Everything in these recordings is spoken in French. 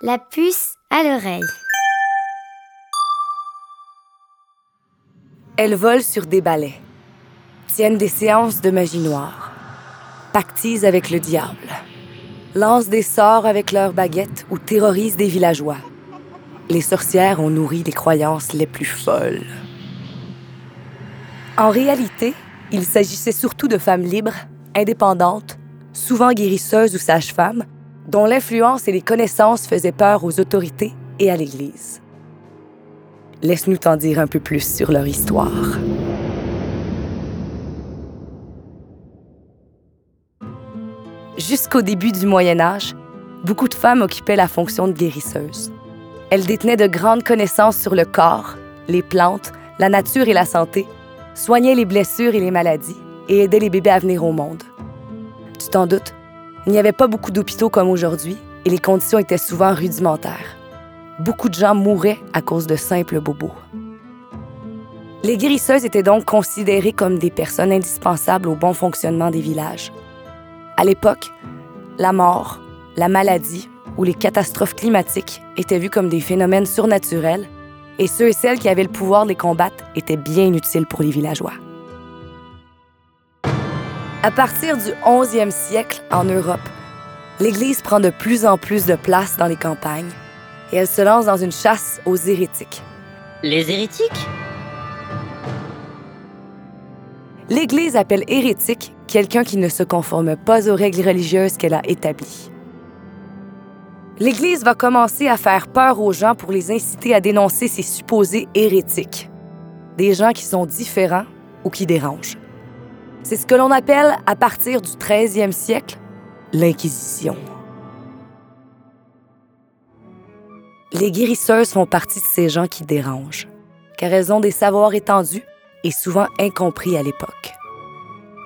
La puce à l'oreille. Elles volent sur des balais, tiennent des séances de magie noire, pactisent avec le diable, lancent des sorts avec leurs baguettes ou terrorisent des villageois. Les sorcières ont nourri les croyances les plus folles. En réalité, il s'agissait surtout de femmes libres, indépendantes, souvent guérisseuses ou sages-femmes, dont l'influence et les connaissances faisaient peur aux autorités et à l'Église. Laisse-nous t'en dire un peu plus sur leur histoire. Jusqu'au début du Moyen Âge, beaucoup de femmes occupaient la fonction de guérisseuse. Elles détenaient de grandes connaissances sur le corps, les plantes, la nature et la santé, soignaient les blessures et les maladies et aidaient les bébés à venir au monde. Tu t'en doutes, il n'y avait pas beaucoup d'hôpitaux comme aujourd'hui et les conditions étaient souvent rudimentaires. Beaucoup de gens mouraient à cause de simples bobos. Les guérisseuses étaient donc considérées comme des personnes indispensables au bon fonctionnement des villages. À l'époque, la mort, la maladie ou les catastrophes climatiques étaient vues comme des phénomènes surnaturels et ceux et celles qui avaient le pouvoir de les combattre étaient bien utiles pour les villageois. À partir du 11e siècle en Europe, l'Église prend de plus en plus de place dans les campagnes et elle se lance dans une chasse aux hérétiques. Les hérétiques? L'Église appelle hérétique quelqu'un qui ne se conforme pas aux règles religieuses qu'elle a établies. L'Église va commencer à faire peur aux gens pour les inciter à dénoncer ces supposés hérétiques, des gens qui sont différents ou qui dérangent. C'est ce que l'on appelle, à partir du 13e siècle, l'Inquisition. Les guérisseuses font partie de ces gens qui dérangent, car elles ont des savoirs étendus et souvent incompris à l'époque.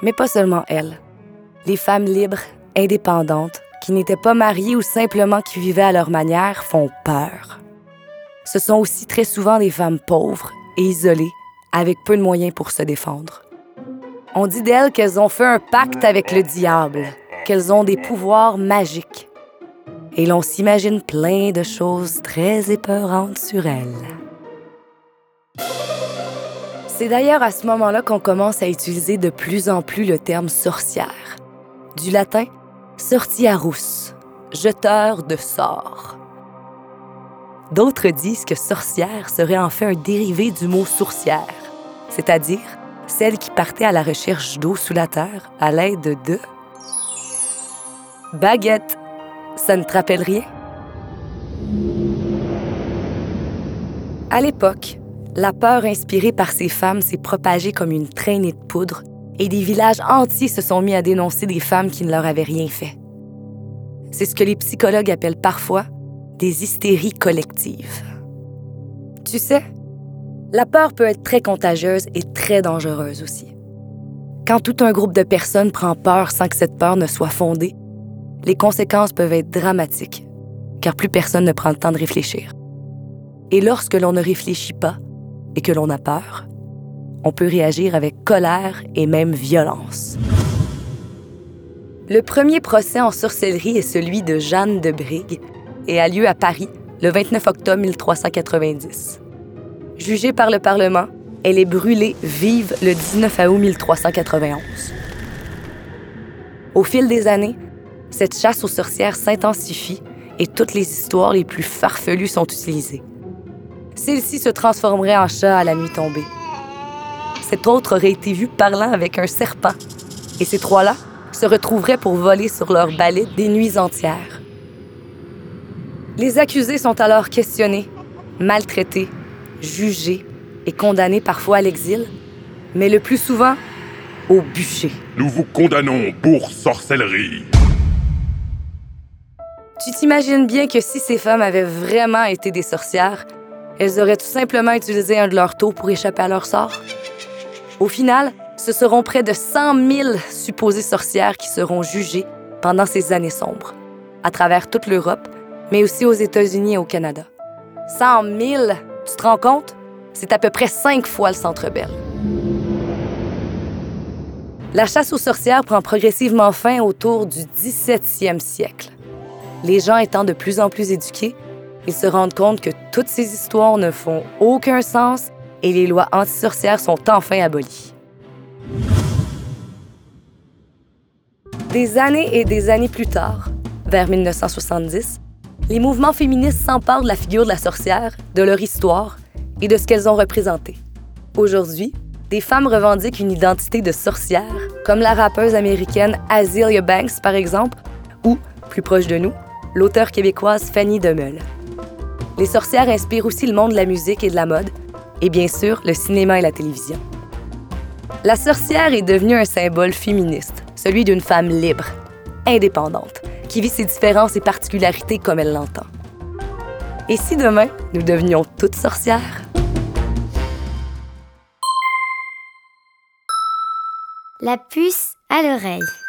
Mais pas seulement elles. Les femmes libres, indépendantes, qui n'étaient pas mariées ou simplement qui vivaient à leur manière font peur. Ce sont aussi très souvent des femmes pauvres et isolées, avec peu de moyens pour se défendre. On dit d'elles qu'elles ont fait un pacte avec le diable, qu'elles ont des pouvoirs magiques. Et l'on s'imagine plein de choses très épeurantes sur elles. C'est d'ailleurs à ce moment-là qu'on commence à utiliser de plus en plus le terme sorcière, du latin sortiarus, jeteur de sorts. D'autres disent que sorcière serait en fait un dérivé du mot sourcière, c'est-à-dire celle qui partait à la recherche d'eau sous la terre à l'aide de baguette. Ça ne te rappelle rien? À l'époque, la peur inspirée par ces femmes s'est propagée comme une traînée de poudre et des villages entiers se sont mis à dénoncer des femmes qui ne leur avaient rien fait. C'est ce que les psychologues appellent parfois des hystéries collectives. Tu sais, la peur peut être très contagieuse et très dangereuse aussi. Quand tout un groupe de personnes prend peur sans que cette peur ne soit fondée, les conséquences peuvent être dramatiques, car plus personne ne prend le temps de réfléchir. Et lorsque l'on ne réfléchit pas et que l'on a peur, on peut réagir avec colère et même violence. Le premier procès en sorcellerie est celui de Jeanne de Brigue et a lieu à Paris le 29 octobre 1390. Jugée par le Parlement, elle est brûlée vive le 19 août 1391. Au fil des années, cette chasse aux sorcières s'intensifie et toutes les histoires les plus farfelues sont utilisées. Celle-ci se transformerait en chat à la nuit tombée. Cet autre aurait été vu parlant avec un serpent. Et ces trois-là se retrouveraient pour voler sur leur balai des nuits entières. Les accusés sont alors questionnés, maltraités, jugés et condamnés parfois à l'exil, mais le plus souvent au bûcher. Nous vous condamnons pour sorcellerie. Tu t'imagines bien que si ces femmes avaient vraiment été des sorcières, elles auraient tout simplement utilisé un de leurs taux pour échapper à leur sort? Au final, ce seront près de 100 000 supposées sorcières qui seront jugées pendant ces années sombres, à travers toute l'Europe, mais aussi aux États-Unis et au Canada. 100 000, tu te rends compte? C'est à peu près cinq fois le Centre Bell. La chasse aux sorcières prend progressivement fin autour du 17e siècle. Les gens étant de plus en plus éduqués, ils se rendent compte que toutes ces histoires ne font aucun sens et les lois anti-sorcières sont enfin abolies. Des années et des années plus tard, vers 1970, les mouvements féministes s'emparent de la figure de la sorcière, de leur histoire et de ce qu'elles ont représenté. Aujourd'hui, des femmes revendiquent une identité de sorcière, comme la rappeuse américaine Azealia Banks, par exemple, ou, plus proche de nous, l'auteure québécoise Fanny Demeul. Les sorcières inspirent aussi le monde de la musique et de la mode, et bien sûr le cinéma et la télévision. La sorcière est devenue un symbole féministe, celui d'une femme libre, indépendante, qui vit ses différences et particularités comme elle l'entend. Et si demain, nous devenions toutes sorcières? La puce à l'oreille.